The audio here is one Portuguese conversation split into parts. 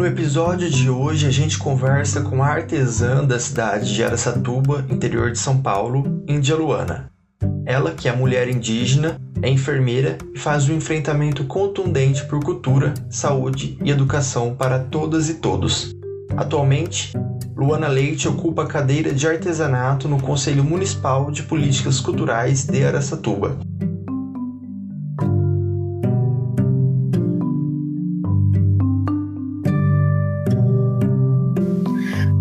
No episódio de hoje a gente conversa com a artesã da cidade de Aracatuba, interior de São Paulo, Índia Luana. Ela, que é mulher indígena, é enfermeira e faz um enfrentamento contundente por cultura, saúde e educação para todas e todos. Atualmente, Luana Leite ocupa a cadeira de artesanato no Conselho Municipal de Políticas Culturais de Aracatuba.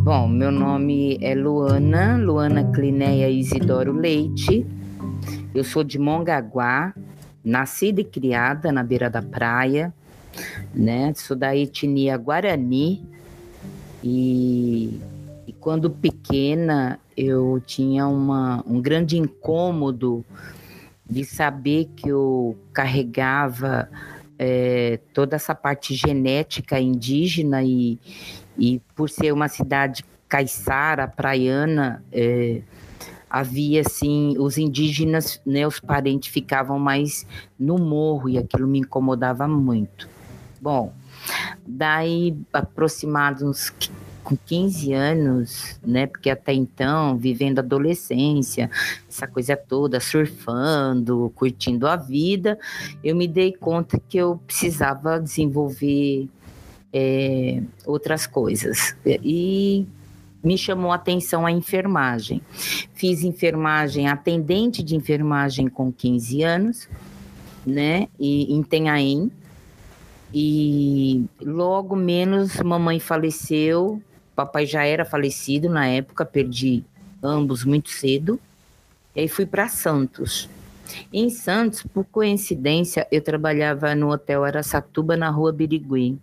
Bom, meu nome é Luana, Luana Clinéia Isidoro Leite. Eu sou de Mongaguá, nascida e criada na beira da praia, né? Sou da etnia Guarani, e, e quando pequena, eu tinha uma, um grande incômodo de saber que eu carregava é, toda essa parte genética indígena e, e por ser uma cidade caiçara, praiana, é, havia assim, os indígenas, né, os parentes ficavam mais no morro e aquilo me incomodava muito. Bom, Daí, aproximados uns com 15 anos, né? Porque até então, vivendo adolescência, essa coisa toda, surfando, curtindo a vida, eu me dei conta que eu precisava desenvolver é, outras coisas. E me chamou a atenção a enfermagem. Fiz enfermagem, atendente de enfermagem com 15 anos, né? E em Tenhaém, e logo menos mamãe faleceu, papai já era falecido na época, perdi ambos muito cedo. E aí fui para Santos. Em Santos, por coincidência, eu trabalhava no hotel Aracatuba na rua Birigui.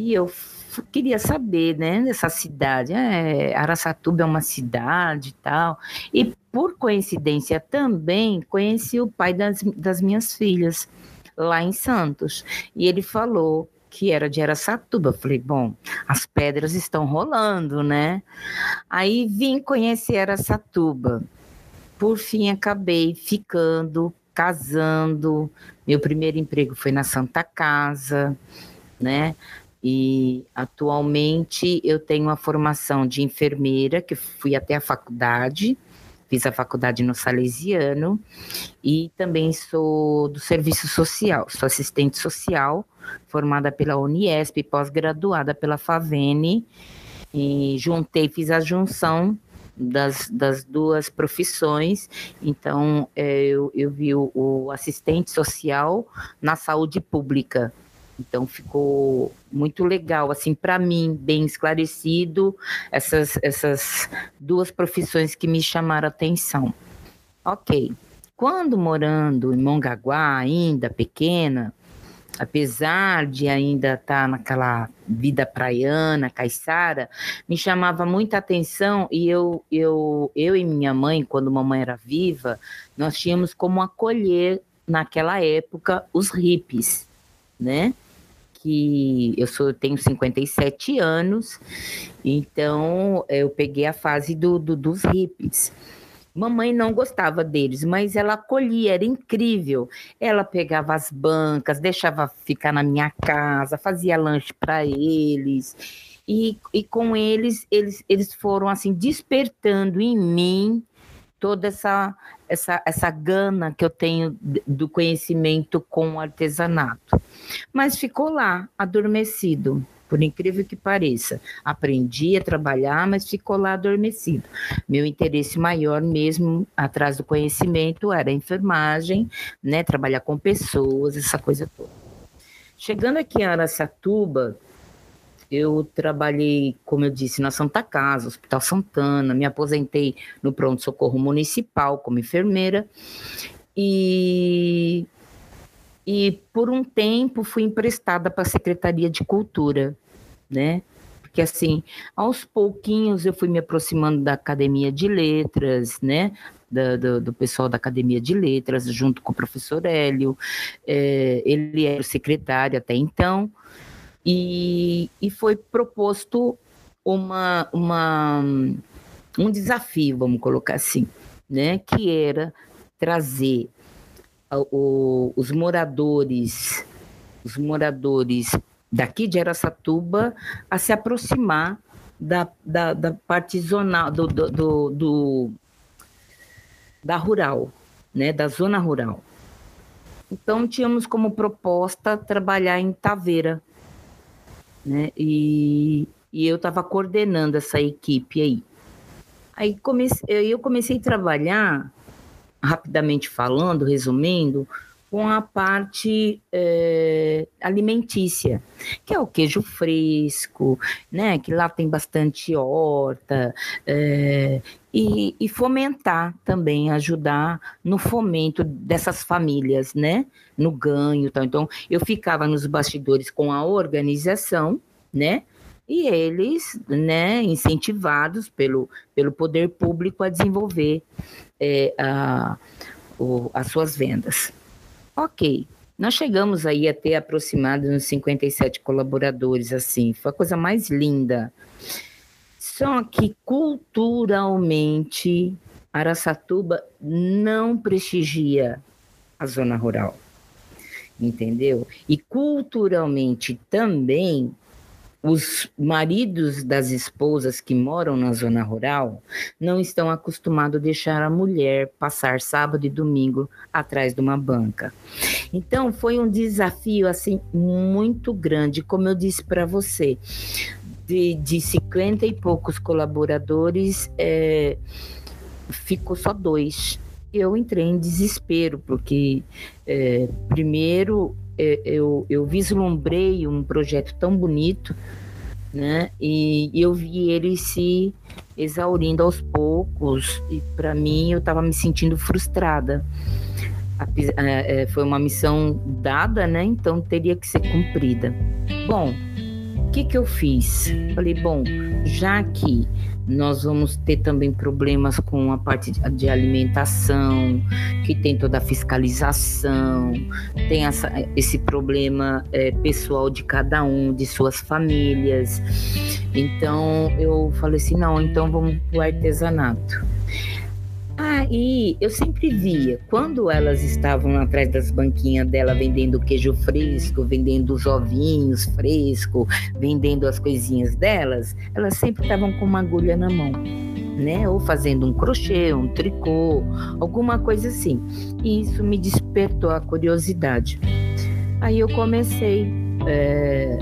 E eu queria saber, né, dessa cidade. É, Aracatuba é uma cidade e tal. E por coincidência também conheci o pai das, das minhas filhas lá em Santos. E ele falou que era de Aracatuba. Falei, bom, as pedras estão rolando, né? Aí vim conhecer Aracatuba. Por fim, acabei ficando, casando. Meu primeiro emprego foi na Santa Casa, né? E atualmente eu tenho uma formação de enfermeira, que fui até a faculdade, fiz a faculdade no Salesiano e também sou do serviço social, sou assistente social, formada pela Uniesp, pós-graduada pela Favene, e juntei, fiz a junção das, das duas profissões. Então, é, eu, eu vi o, o assistente social na saúde pública, então ficou muito legal, assim, para mim, bem esclarecido essas, essas duas profissões que me chamaram atenção. Ok. Quando morando em Mongaguá, ainda pequena, apesar de ainda estar tá naquela vida praiana, caiçara, me chamava muita atenção e eu, eu, eu e minha mãe, quando mamãe era viva, nós tínhamos como acolher naquela época os hippies, né? Que eu sou, tenho 57 anos, então eu peguei a fase do, do, dos hippies. Mamãe não gostava deles, mas ela acolhia, era incrível. Ela pegava as bancas, deixava ficar na minha casa, fazia lanche para eles. E, e com eles, eles, eles foram assim despertando em mim toda essa, essa, essa gana que eu tenho do conhecimento com o artesanato. Mas ficou lá, adormecido, por incrível que pareça. Aprendi a trabalhar, mas ficou lá adormecido. Meu interesse maior mesmo atrás do conhecimento era a enfermagem, né, trabalhar com pessoas, essa coisa toda. Chegando aqui em Aracatuba, eu trabalhei, como eu disse, na Santa Casa, Hospital Santana, me aposentei no pronto-socorro municipal como enfermeira e, e por um tempo fui emprestada para a Secretaria de Cultura, né? Porque assim, aos pouquinhos eu fui me aproximando da Academia de Letras, né? Do, do, pessoal da Academia de Letras, junto com o professor Hélio. É, ele era o secretário até então, e, e foi proposto uma, uma, um desafio, vamos colocar assim, né, que era trazer o, os moradores, os moradores daqui de Aracatuba a se aproximar da, da, da parte zonal, do, do, do, do, da rural, né, da zona rural. Então, tínhamos como proposta trabalhar em Taveira, né, e, e eu estava coordenando essa equipe aí. Aí comecei, eu comecei a trabalhar, rapidamente falando, resumindo, com a parte é, alimentícia, que é o queijo fresco, né? Que lá tem bastante horta, é, e, e, fomentar também, ajudar no fomento dessas famílias, né? No ganho, tal. Então, eu ficava nos bastidores com a organização, né? E eles, né, incentivados pelo, pelo poder público a desenvolver é, a, o, as suas vendas. Ok, nós chegamos aí a ter aproximadamente uns 57 colaboradores, assim, foi a coisa mais linda. Só que culturalmente, Araçatuba não prestigia a zona rural, entendeu? E culturalmente também os maridos das esposas que moram na zona rural não estão acostumados a deixar a mulher passar sábado e domingo atrás de uma banca. Então foi um desafio assim muito grande, como eu disse para você, de, de 50 e poucos colaboradores, é, ficou só dois. Eu entrei em desespero, porque é, primeiro eu, eu vislumbrei um projeto tão bonito, né? E, eu vi ele se exaurindo aos poucos, e para mim eu estava me sentindo frustrada. É, é, foi uma missão dada, né? Então teria que ser cumprida. Bom, o que, que eu fiz? Falei, bom, já que nós vamos ter também problemas com a parte de alimentação, que tem toda a fiscalização, tem essa, esse problema é, pessoal de cada um, de suas famílias. Então eu falei assim: não, então vamos para o artesanato. Aí eu sempre via, quando elas estavam atrás das banquinhas dela vendendo queijo fresco, vendendo os ovinhos frescos, vendendo as coisinhas delas, elas sempre estavam com uma agulha na mão, né? Ou fazendo um crochê, um tricô, alguma coisa assim. E isso me despertou a curiosidade. Aí eu comecei é,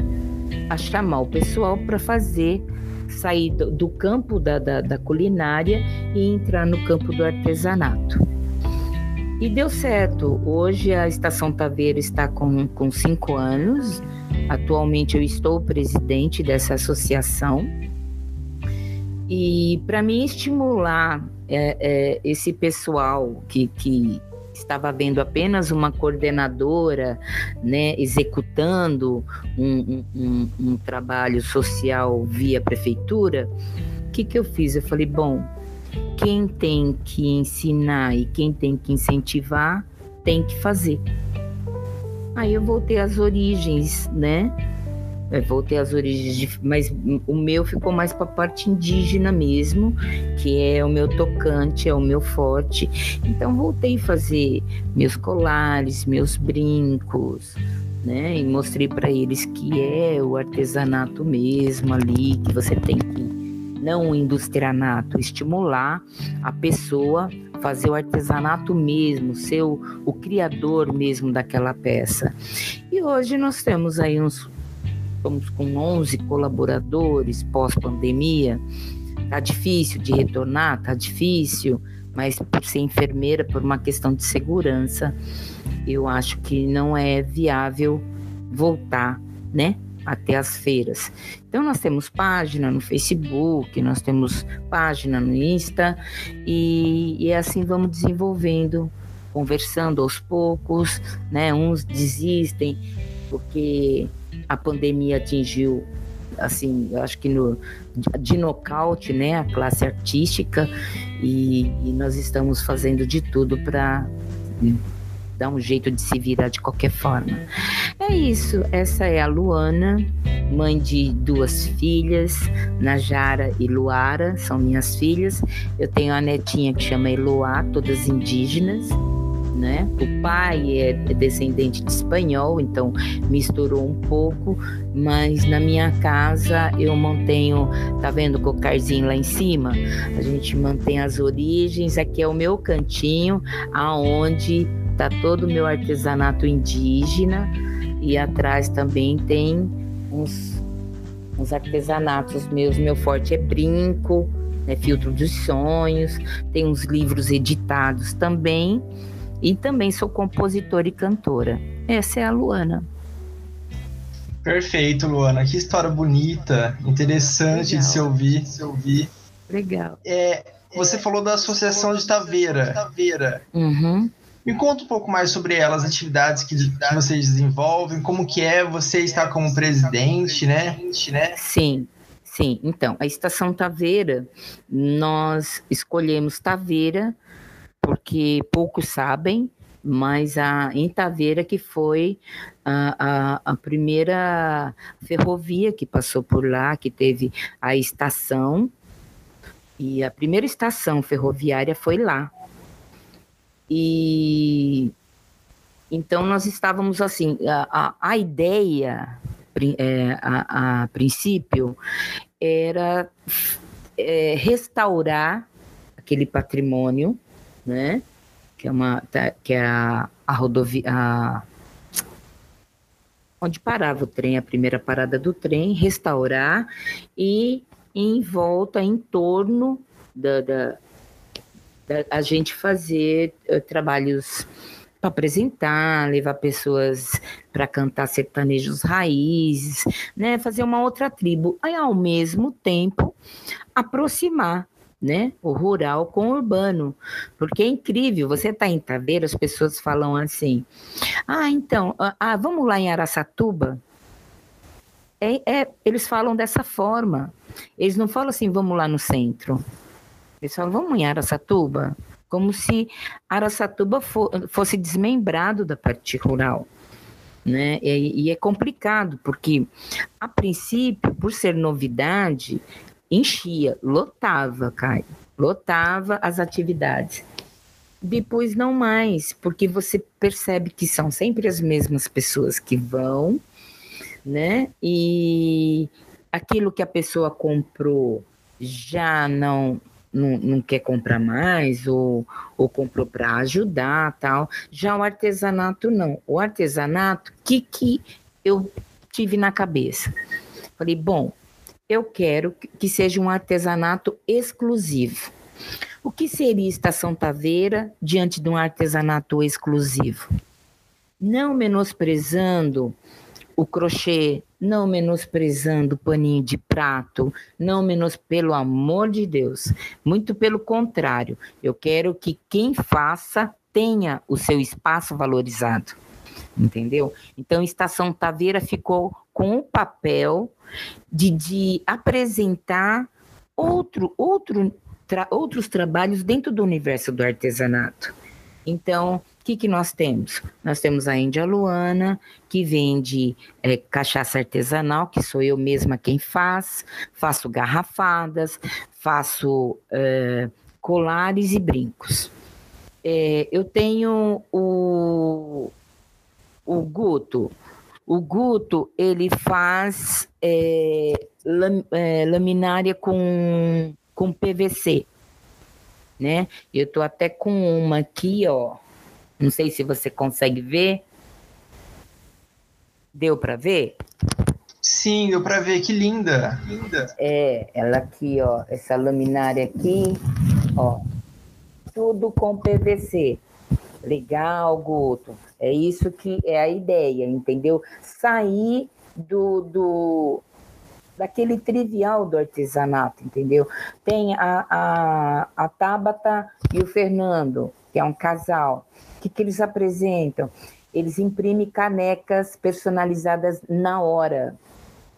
a chamar o pessoal para fazer sair do, do campo da, da, da culinária e entrar no campo do artesanato. E deu certo. Hoje a Estação Taveira está com, com cinco anos. Atualmente eu estou presidente dessa associação. E para mim estimular é, é, esse pessoal que, que estava vendo apenas uma coordenadora né, executando um, um, um trabalho social via prefeitura, o que, que eu fiz? Eu falei, bom, quem tem que ensinar e quem tem que incentivar tem que fazer. Aí eu voltei às origens, né? É, voltei às origens, de, mas o meu ficou mais para a parte indígena mesmo, que é o meu tocante, é o meu forte. Então voltei a fazer meus colares, meus brincos, né? E mostrei para eles que é o artesanato mesmo ali, que você tem que não o industrianato, estimular a pessoa fazer o artesanato mesmo, ser o, o criador mesmo daquela peça. E hoje nós temos aí uns estamos com 11 colaboradores pós-pandemia. Tá difícil de retornar, tá difícil, mas por ser enfermeira, por uma questão de segurança, eu acho que não é viável voltar, né? Até as feiras. Então, nós temos página no Facebook, nós temos página no Insta, e, e assim vamos desenvolvendo, conversando aos poucos, né? Uns desistem porque a pandemia atingiu assim, eu acho que no, de nocaute, né, a classe artística e, e nós estamos fazendo de tudo para dar um jeito de se virar de qualquer forma. É isso, essa é a Luana, mãe de duas filhas, Najara e Luara, são minhas filhas. Eu tenho a netinha que chama Eloá, todas indígenas né? O pai é descendente de espanhol, então misturou um pouco, mas na minha casa eu mantenho, tá vendo o cocarzinho lá em cima? A gente mantém as origens, aqui é o meu cantinho, aonde tá todo o meu artesanato indígena e atrás também tem uns, uns artesanatos meus, meu forte é brinco, né, filtro dos sonhos, tem uns livros editados também e também sou compositora e cantora. Essa é a Luana. Perfeito, Luana. Que história bonita, interessante Legal. de se ouvir. De se ouvir. Legal. É, você falou da Associação de Taveira. Taveira. Uhum. Me conta um pouco mais sobre ela, as atividades que, que vocês desenvolvem, como que é você estar como presidente, né? Sim, sim. Então, a Estação Taveira, nós escolhemos Taveira porque poucos sabem, mas a em Taveira que foi a, a, a, primeira ferrovia que passou por lá, que teve a estação, e a primeira estação ferroviária foi lá. E então nós estávamos assim, a, a, a ideia é, a, a, princípio era é, restaurar aquele patrimônio né? Que é uma tá, que é a, a rodovia onde parava o trem, a primeira parada do trem, restaurar e em volta, em torno da, da, da a gente fazer uh, trabalhos para apresentar, levar pessoas para cantar sertanejos raízes, né, fazer uma outra tribo, aí ao mesmo tempo aproximar né? O rural com o urbano. Porque é incrível, você está em Taveira, as pessoas falam assim: ah, então, ah, ah, vamos lá em Araçatuba? É, é, eles falam dessa forma. Eles não falam assim, vamos lá no centro. Eles falam, vamos em Araçatuba? Como se Araçatuba fosse desmembrado da parte rural. Né? E, e é complicado, porque, a princípio, por ser novidade, enchia, lotava, Caio, lotava as atividades. Depois não mais, porque você percebe que são sempre as mesmas pessoas que vão, né? E aquilo que a pessoa comprou já não não, não quer comprar mais ou, ou comprou para ajudar tal. Já o artesanato não. O artesanato, o que, que eu tive na cabeça? Falei, bom, eu quero que seja um artesanato exclusivo. O que seria Estação Taveira diante de um artesanato exclusivo? Não menosprezando o crochê, não menosprezando o paninho de prato, não menos pelo amor de Deus. Muito pelo contrário, eu quero que quem faça tenha o seu espaço valorizado. Entendeu? Então, Estação Taveira ficou com o papel de, de apresentar outro, outro, tra, outros trabalhos dentro do universo do artesanato. Então, o que, que nós temos? Nós temos a Índia Luana, que vende é, cachaça artesanal, que sou eu mesma quem faz, faço garrafadas, faço é, colares e brincos. É, eu tenho o, o Guto, o Guto, ele faz é, lam, é, laminária com, com PVC, né? Eu tô até com uma aqui, ó. Não sei se você consegue ver. Deu para ver? Sim, deu para ver. Que linda, linda. É, ela aqui, ó, essa laminária aqui, ó, tudo com PVC. Legal, Guto. É isso que é a ideia, entendeu? Sair do, do daquele trivial do artesanato, entendeu? Tem a, a, a Tabata e o Fernando, que é um casal. O que, que eles apresentam? Eles imprimem canecas personalizadas na hora.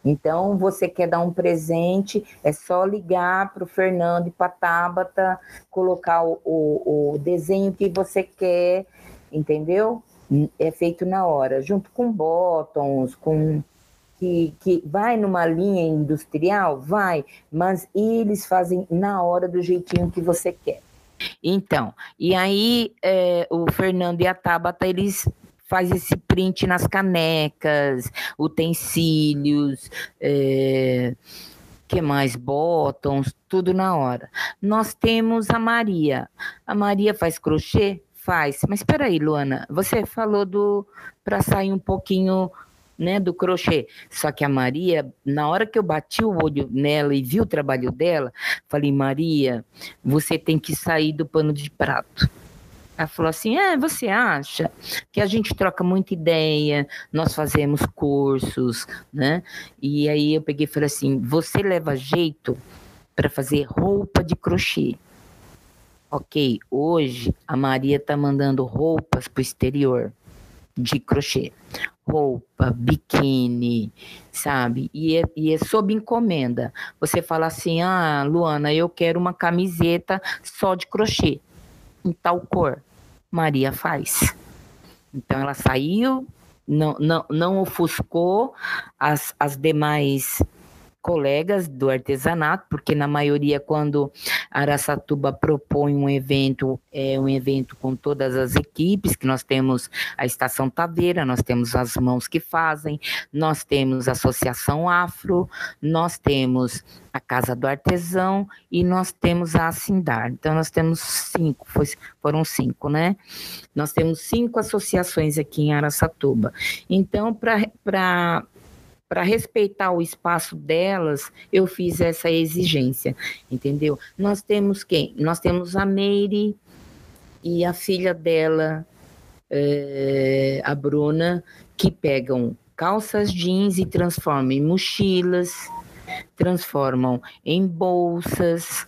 Então, você quer dar um presente, é só ligar para o Fernando e para a Tabata, colocar o, o, desenho que você quer, entendeu? é feito na hora, junto com bottoms, com que, que vai numa linha industrial, vai, mas eles fazem na hora do jeitinho que você quer. Então, e aí é, o Fernando e a Tabata, eles faz esse print nas canecas, utensílios, é, que mais? Bottoms, tudo na hora. Nós temos a Maria. A Maria faz crochê? Faz. Mas espera aí, Luana, você falou do para sair um pouquinho né, do crochê. Só que a Maria, na hora que eu bati o olho nela e vi o trabalho dela, falei, Maria, você tem que sair do pano de prato. Ela falou assim: é, você acha que a gente troca muita ideia, nós fazemos cursos, né? E aí eu peguei e falei assim: você leva jeito para fazer roupa de crochê. Ok, hoje a Maria está mandando roupas para o exterior de crochê. Roupa, biquíni, sabe? E é, e é sob encomenda. Você fala assim: ah, Luana, eu quero uma camiseta só de crochê, em tal cor. Maria faz. Então ela saiu, não, não, não ofuscou as, as demais colegas do artesanato, porque na maioria quando Araçatuba propõe um evento, é um evento com todas as equipes, que nós temos a Estação Taveira, nós temos as Mãos que Fazem, nós temos a Associação Afro, nós temos a Casa do Artesão e nós temos a Assindar. Então nós temos cinco, foi, foram cinco, né? Nós temos cinco associações aqui em Araçatuba. Então, para para respeitar o espaço delas, eu fiz essa exigência, entendeu? Nós temos quem? Nós temos a Meire e a filha dela, é, a Bruna, que pegam calças jeans e transformam em mochilas, transformam em bolsas,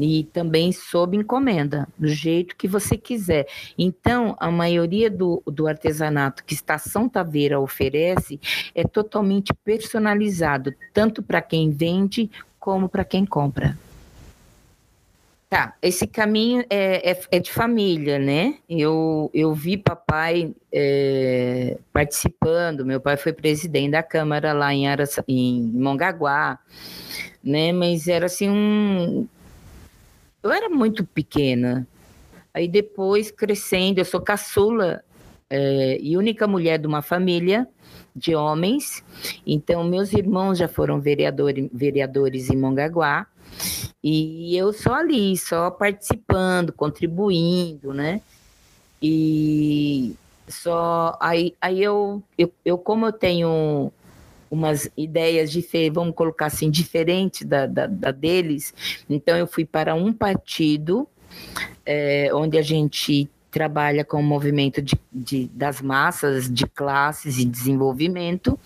e também sob encomenda, do jeito que você quiser. Então, a maioria do, do artesanato que Estação Taveira oferece é totalmente personalizado, tanto para quem vende como para quem compra. Tá, esse caminho é, é, é, de família, né? Eu, eu vi papai é, participando, meu pai foi presidente da Câmara lá em, Araça, em Mongaguá, né? Mas era assim um, eu era muito pequena. Aí depois, crescendo, eu sou caçula é, e única mulher de uma família de homens. Então, meus irmãos já foram vereador, vereadores em Mongaguá. E eu só ali, só participando, contribuindo, né? E só aí, aí eu, eu, eu como eu tenho umas ideias diferentes, vamos colocar assim, diferentes da, da, da, deles. Então, eu fui para um partido é, onde a gente trabalha com o movimento de, de, das massas, de classes e desenvolvimento.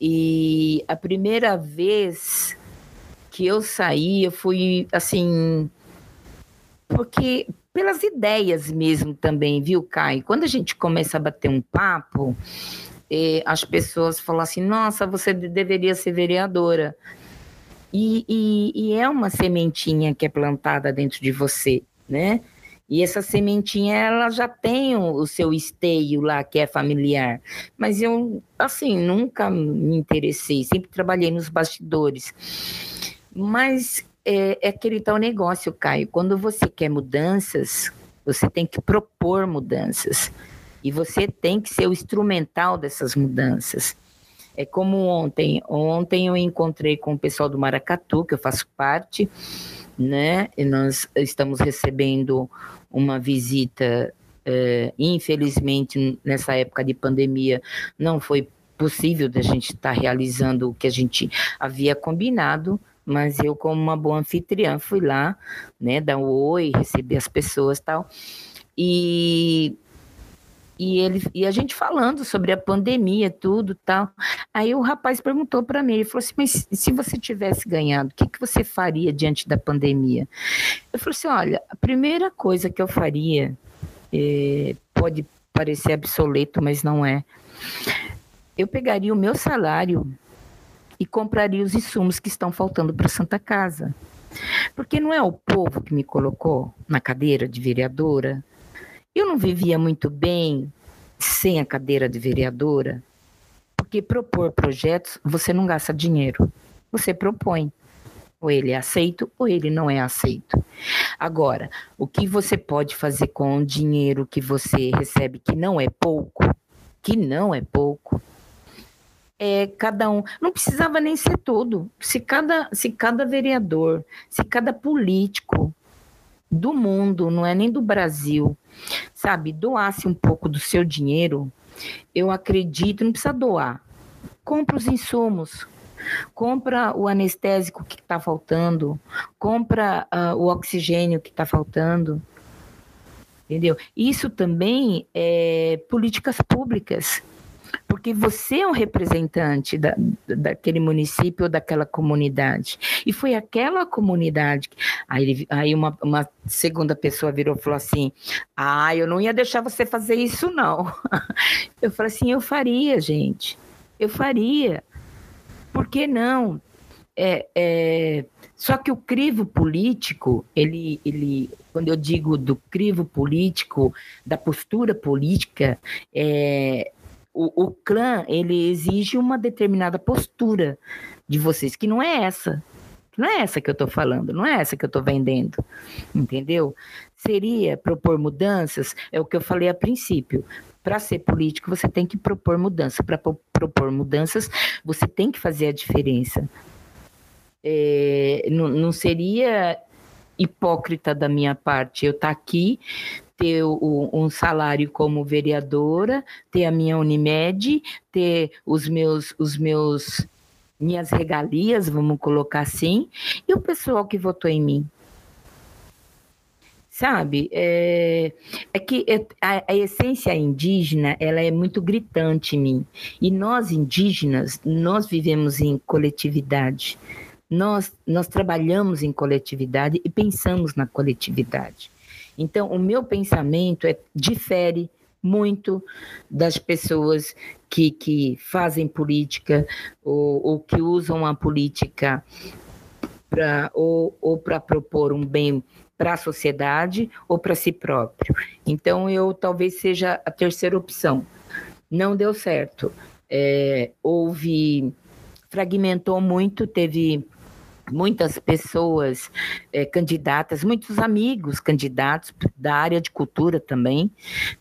E a primeira vez que eu saí, eu fui assim. Porque pelas ideias mesmo também, viu, Caio? Quando a gente começa a bater um papo, as pessoas falam assim: nossa, você deveria ser vereadora. E, e, e, é uma sementinha que é plantada dentro de você, né? E essa sementinha, ela já tem o, o seu esteio lá, que é familiar. Mas eu, assim, nunca me interessei, sempre trabalhei nos bastidores. Mas é, é aquele tal negócio, Caio. Quando você quer mudanças, você tem que propor mudanças. E você tem que ser o instrumental dessas mudanças. É como ontem. Ontem eu encontrei com o pessoal do Maracatu, que eu faço parte, né? E nós estamos recebendo uma visita. É, infelizmente, nessa época de pandemia, não foi possível da gente estar tá realizando o que a gente havia combinado, mas eu, como uma boa anfitriã, fui lá, né, dar um oi, receber as pessoas tal. E e ele e a gente falando sobre a pandemia, tudo tal. Aí o rapaz perguntou para mim, ele falou assim: "Mas se você tivesse ganhado, o que que você faria diante da pandemia?" Eu falei assim: "Olha, a primeira coisa que eu faria é, pode parecer obsoleto, mas não é. Eu pegaria o meu salário e compraria os insumos que estão faltando para Santa Casa. Porque não é o povo que me colocou na cadeira de vereadora, eu não vivia muito bem sem a cadeira de vereadora, porque propor projetos você não gasta dinheiro, você propõe. Ou ele é aceito ou ele não é aceito. Agora, o que você pode fazer com o dinheiro que você recebe, que não é pouco, que não é pouco, é cada um. Não precisava nem ser todo. Se cada, se cada vereador, se cada político do mundo, não é nem do Brasil, sabe, doasse um pouco do seu dinheiro, eu acredito, não precisa doar. Compra os insumos, compra o anestésico que está faltando, compra uh, o oxigênio que está faltando. Entendeu? Isso também é políticas públicas, porque você é um representante da, daquele município ou daquela comunidade. E foi aquela comunidade. Aí, aí uma, uma segunda pessoa virou e falou assim: Ah, eu não ia deixar você fazer isso, não. Eu falei assim: Eu faria, gente. Eu faria. Por que não? É, é, só que o crivo político, ele, ele, quando eu digo do crivo político, da postura política, é, o, o clã ele exige uma determinada postura de vocês, que não é essa. Não é essa que eu estou falando, não é essa que eu estou vendendo, entendeu? Seria propor mudanças, é o que eu falei a princípio. Para ser político, você tem que propor mudança. Para propor mudanças, você tem que fazer a diferença. É, não, não seria hipócrita da minha parte eu estar tá aqui, ter o, um salário como vereadora, ter a minha Unimed, ter os meus, os meus minhas regalias, vamos colocar assim, e o pessoal que votou em mim sabe? É, é que é, a, a, essência indígena ela é muito gritante em mim. E nós indígenas, nós vivemos em coletividade. Nós, nós trabalhamos em coletividade e pensamos na coletividade. Então, o meu pensamento é, difere muito das pessoas que, que fazem política ou, ou que usam a política para ou, ou para propor um bem para a sociedade ou para si próprio. Então, eu talvez seja a terceira opção. Não deu certo. É, houve. fragmentou muito, teve muitas pessoas é, candidatas, muitos amigos candidatos da área de cultura também,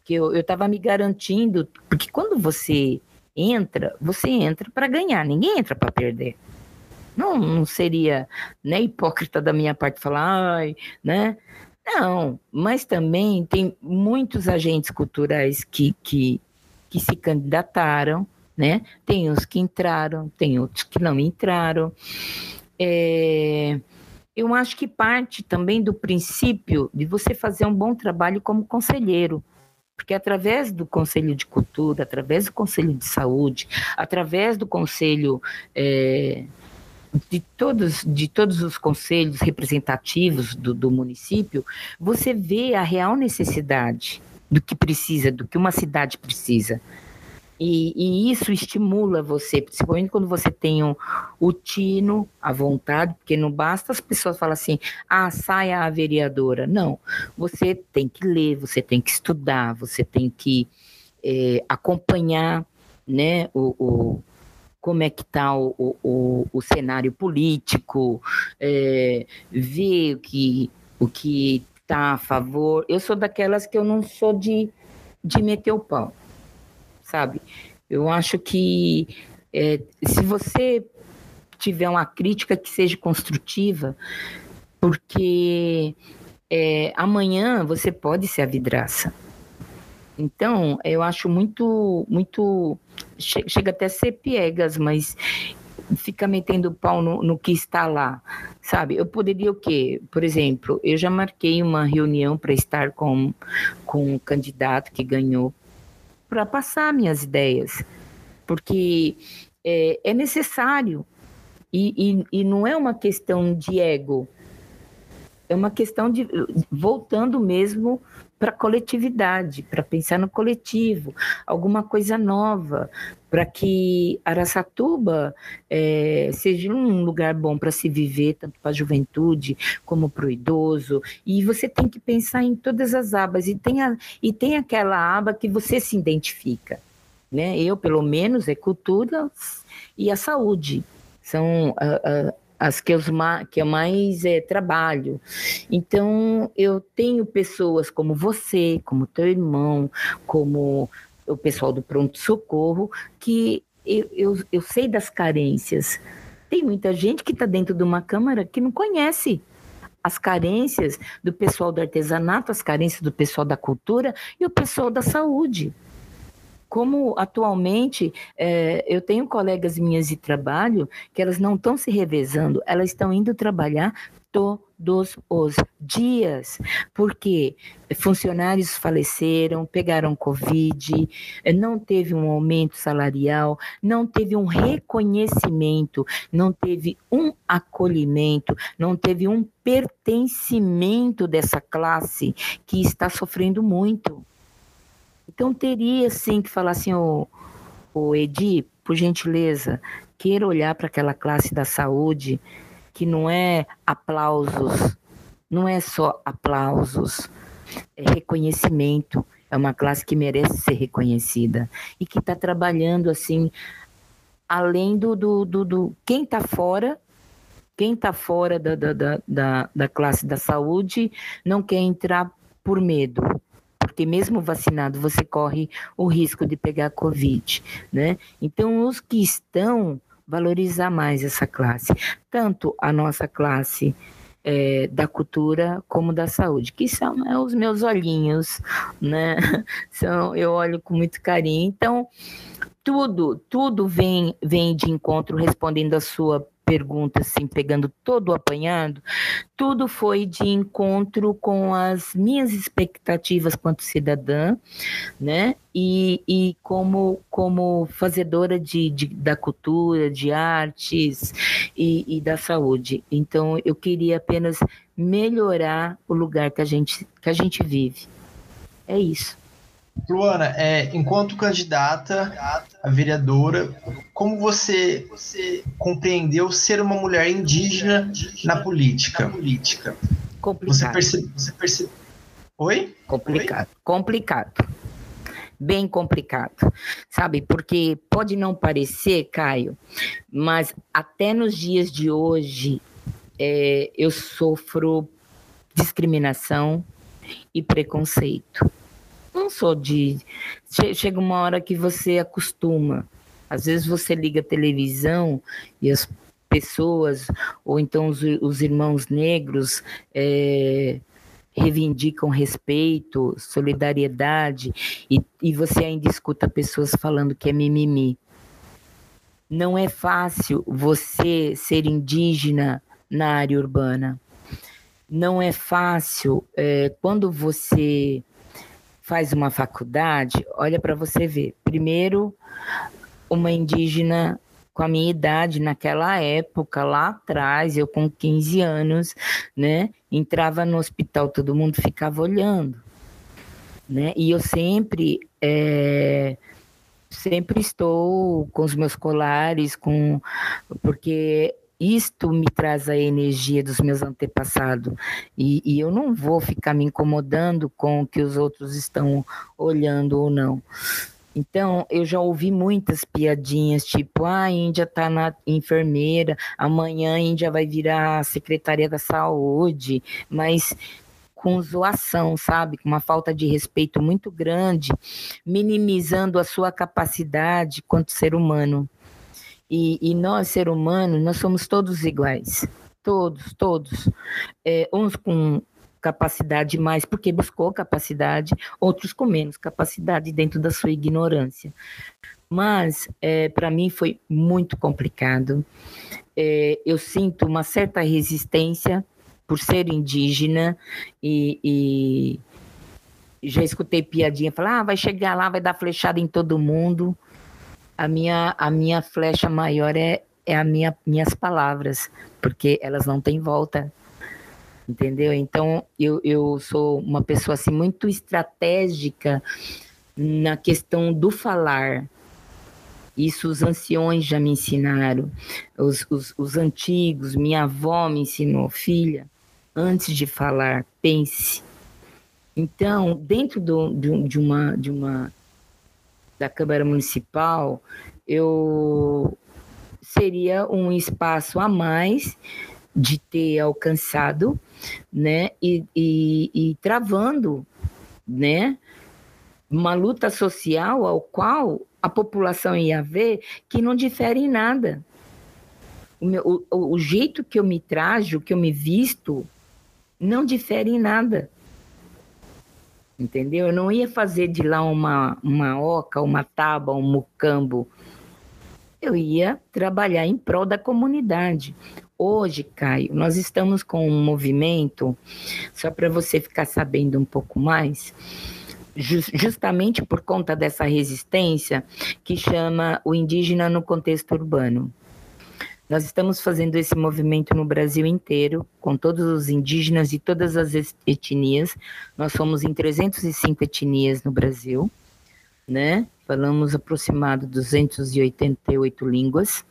que eu estava me garantindo, porque quando você entra, você entra para ganhar, ninguém entra para perder. Não, não seria né, hipócrita da minha parte falar, ai, né? Não, mas também tem muitos agentes culturais que, que, que se candidataram, né? Tem uns que entraram, tem outros que não entraram. É, eu acho que parte também do princípio de você fazer um bom trabalho como conselheiro. Porque através do Conselho de Cultura, através do Conselho de Saúde, através do Conselho é, de todos, de todos os conselhos representativos do, do município, você vê a real necessidade do que precisa, do que uma cidade precisa. E, e, isso estimula você, principalmente quando você tem o tino, a vontade, porque não basta as pessoas falarem assim, ah, saia a vereadora. Não, você tem que ler, você tem que estudar, você tem que é, acompanhar né, o, o como é que está o, o, o, cenário político, é, ver o que o que está a favor. Eu sou daquelas que eu não sou de, de meter o pau, sabe? Eu acho que é, se você tiver uma crítica que seja construtiva, porque é, amanhã você pode ser a vidraça. Então, eu acho muito, muito. Chega até a ser piegas, mas fica metendo pau no, no, que está lá, sabe? Eu poderia o quê? Por exemplo, eu já marquei uma reunião para estar com, com um candidato que ganhou para passar minhas ideias, porque é, é necessário. E, e, e não é uma questão de ego, é uma questão de voltando mesmo para a coletividade, para pensar no coletivo, alguma coisa nova, para que Araçatuba é, seja um lugar bom para se viver, tanto para a juventude como para o idoso. E você tem que pensar em todas as abas, e tem, a, e tem aquela aba que você se identifica. Né? Eu, pelo menos, é cultura e a saúde. São. Uh, uh, as que eu, que eu mais é, trabalho. Então, eu tenho pessoas como você, como teu irmão, como o pessoal do pronto-socorro, que eu, eu, eu sei das carências. Tem muita gente que está dentro de uma câmara que não conhece as carências do pessoal do artesanato, as carências do pessoal da cultura e o pessoal da saúde. Como atualmente é, eu tenho colegas minhas de trabalho que elas não estão se revezando, elas estão indo trabalhar todos os dias, porque funcionários faleceram, pegaram Covid, não teve um aumento salarial, não teve um reconhecimento, não teve um acolhimento, não teve um pertencimento dessa classe que está sofrendo muito. Então teria sim que falar assim, o, o Edi, por gentileza, queira olhar para aquela classe da saúde que não é aplausos, não é só aplausos, é reconhecimento. É uma classe que merece ser reconhecida e que está trabalhando assim, além do, do, do, do quem está fora quem está fora da, da, da, da, classe da saúde não quer entrar por medo, porque mesmo vacinado você corre o risco de pegar Covid, né? Então, os que estão valorizar mais essa classe, tanto a nossa classe é, da cultura como da saúde, que são é, os meus olhinhos, né? São, eu olho com muito carinho. Então, tudo, tudo vem, vem de encontro respondendo a sua pergunta, assim, pegando todo o apanhado, tudo foi de encontro com as minhas expectativas quanto cidadã, né? E, e como, como fazedora de, de da cultura, de artes e, e da saúde. Então, eu queria apenas melhorar o lugar que a gente, que a gente vive. É isso. Luana, é, enquanto candidata a vereadora, como você, você compreendeu ser uma mulher indígena na política? Na política. Complicado. Você percebe, você percebe... Oi? Complicado. Oi? Complicado. Bem complicado, sabe? Porque pode não parecer, Caio, mas até nos dias de hoje é, eu sofro discriminação e preconceito não sou de. Chega uma hora que você acostuma. Às vezes você liga a televisão e as pessoas, ou então os, os irmãos negros, é, reivindicam respeito, solidariedade, e, e você ainda escuta pessoas falando que é mimimi. Não é fácil você ser indígena na área urbana. Não é fácil é, quando você faz uma faculdade, olha para você ver. Primeiro, uma indígena com a minha idade naquela época, lá atrás, eu com 15 anos, né? Entrava no hospital, todo mundo ficava olhando, né? E eu sempre, é, sempre estou com os meus colares, com porque isto me traz a energia dos meus antepassados e, e, eu não vou ficar me incomodando com o que os outros estão olhando ou não. Então, eu já ouvi muitas piadinhas, tipo, ah, a Índia tá na enfermeira, amanhã a Índia vai virar secretaria da saúde, mas com zoação, sabe? Com uma falta de respeito muito grande, minimizando a sua capacidade quanto ser humano. E, e nós, ser humano, nós somos todos iguais. Todos, todos. É, uns com capacidade mais porque buscou capacidade, outros com menos capacidade dentro da sua ignorância. Mas é, para mim foi muito complicado. É, eu sinto uma certa resistência por ser indígena e, e já escutei piadinha falar, ah, vai chegar lá, vai dar flechada em todo mundo a minha, a minha flecha maior é, é a minha, minhas palavras, porque elas não têm volta. Entendeu? Então, eu, eu sou uma pessoa assim muito estratégica na questão do falar. Isso os anciões já me ensinaram, os, os, os antigos, minha avó me ensinou, filha, antes de falar, pense. Então, dentro do, de, de, uma, de uma da Câmara Municipal, eu seria um espaço a mais de ter alcançado, né, e, e, e travando, né, uma luta social ao qual a população ia ver que não difere em nada. O, meu, o, o jeito que eu me trajo, que eu me visto, não difere em nada. Entendeu? Eu não ia fazer de lá uma, uma oca, uma tábua, um mucambo. Eu ia trabalhar em prol da comunidade. Hoje, Caio, nós estamos com um movimento, só para você ficar sabendo um pouco mais, justamente por conta dessa resistência, que chama o indígena no contexto urbano. Nós estamos fazendo esse movimento no Brasil inteiro, com todos os indígenas e todas as etnias. Nós somos em 305 etnias no Brasil, né? Falamos aproximado 288 línguas.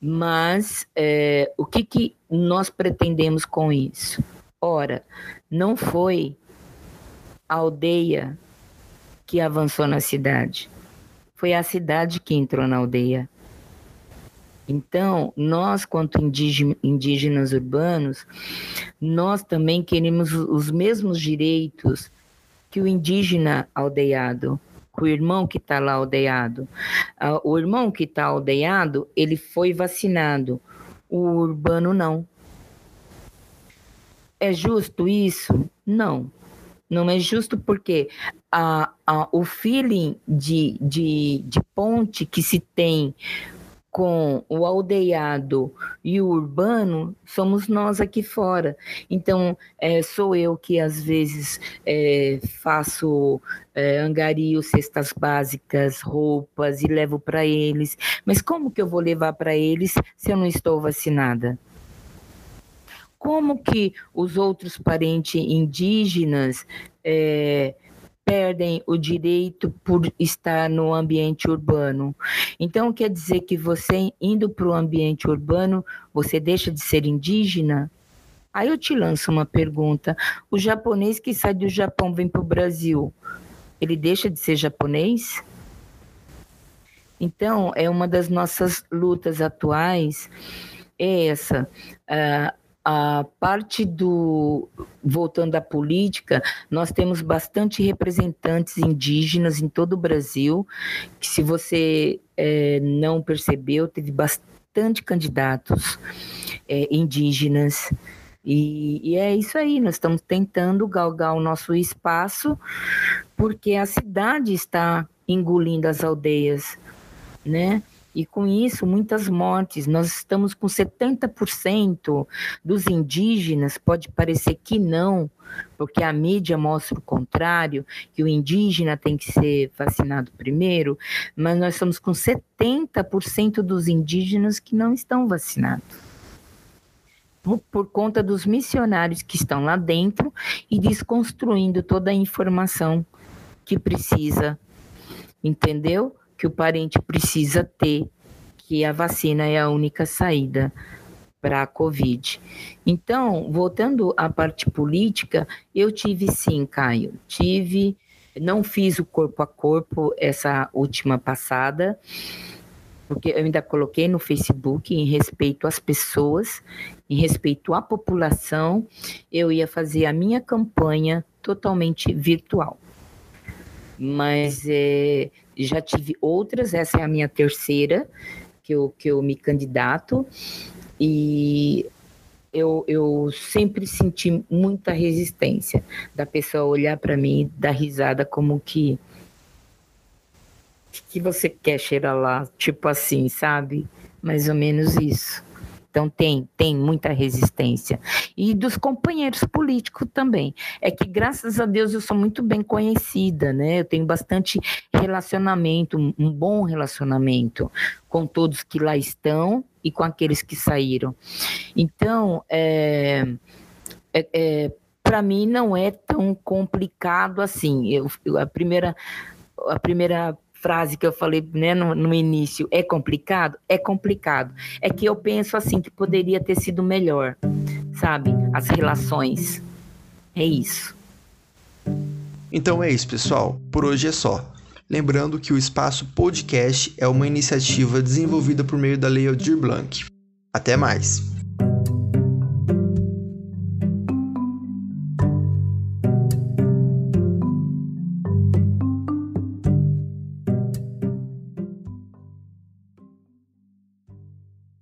Mas é, o que, que nós pretendemos com isso? Ora, não foi a aldeia que avançou na cidade, foi a cidade que entrou na aldeia. Então, nós, quanto indígenas urbanos, nós também queremos os mesmos direitos que o indígena aldeado, que o irmão que está lá aldeado. Ah, o irmão que está aldeado, ele foi vacinado, o urbano não. É justo isso? Não. Não é justo porque a, a, o feeling de, de, de ponte que se tem com o aldeado e o urbano somos nós aqui fora. Então, é, sou eu que às vezes é, faço é, angario, cestas básicas, roupas e levo para eles. Mas como que eu vou levar para eles se eu não estou vacinada? Como que os outros parentes indígenas é, perdem o direito por estar no ambiente urbano. Então, quer dizer que você, indo para o ambiente urbano, você deixa de ser indígena? Aí eu te lanço uma pergunta: o japonês que sai do Japão vem para o Brasil, ele deixa de ser japonês? Então, é uma das nossas lutas atuais, é essa. Uh, a parte do voltando à política, nós temos bastante representantes indígenas em todo o Brasil, que se você é, não percebeu, teve bastante candidatos é, indígenas. E, e, é isso aí, nós estamos tentando galgar o nosso espaço, porque a cidade está engolindo as aldeias, né? E com isso, muitas mortes. Nós estamos com 70% dos indígenas, pode parecer que não, porque a mídia mostra o contrário, que o indígena tem que ser vacinado primeiro, mas nós estamos com 70% dos indígenas que não estão vacinados. Por, conta dos missionários que estão lá dentro e desconstruindo toda a informação que precisa, entendeu? Que o parente precisa ter, que a vacina é a única saída para a Covid. Então, voltando à parte política, eu tive sim, Caio, tive, não fiz o corpo a corpo essa última passada, porque eu ainda coloquei no Facebook em respeito às pessoas, em respeito à população, eu ia fazer a minha campanha totalmente virtual. Mas é, já tive outras, essa é a minha terceira que eu, que eu me candidato, e eu, eu sempre senti muita resistência da pessoa olhar para mim dar risada como que que você quer cheirar lá, tipo assim, sabe? Mais ou menos isso. Então tem, tem muita resistência. E dos companheiros políticos também. É que graças a Deus eu sou muito bem conhecida, né? Eu tenho bastante relacionamento, um bom relacionamento com todos que lá estão e com aqueles que saíram. Então, é, é, é para mim não é tão complicado assim. Eu, a primeira a primeira frase que eu falei né, no, no, início, é complicado? É complicado. É que eu penso assim que poderia ter sido melhor, sabe? As relações. É isso. Então é isso, pessoal. Por hoje é só. Lembrando que o Espaço Podcast é uma iniciativa desenvolvida por meio da Lei Aldir Blanc. Até mais!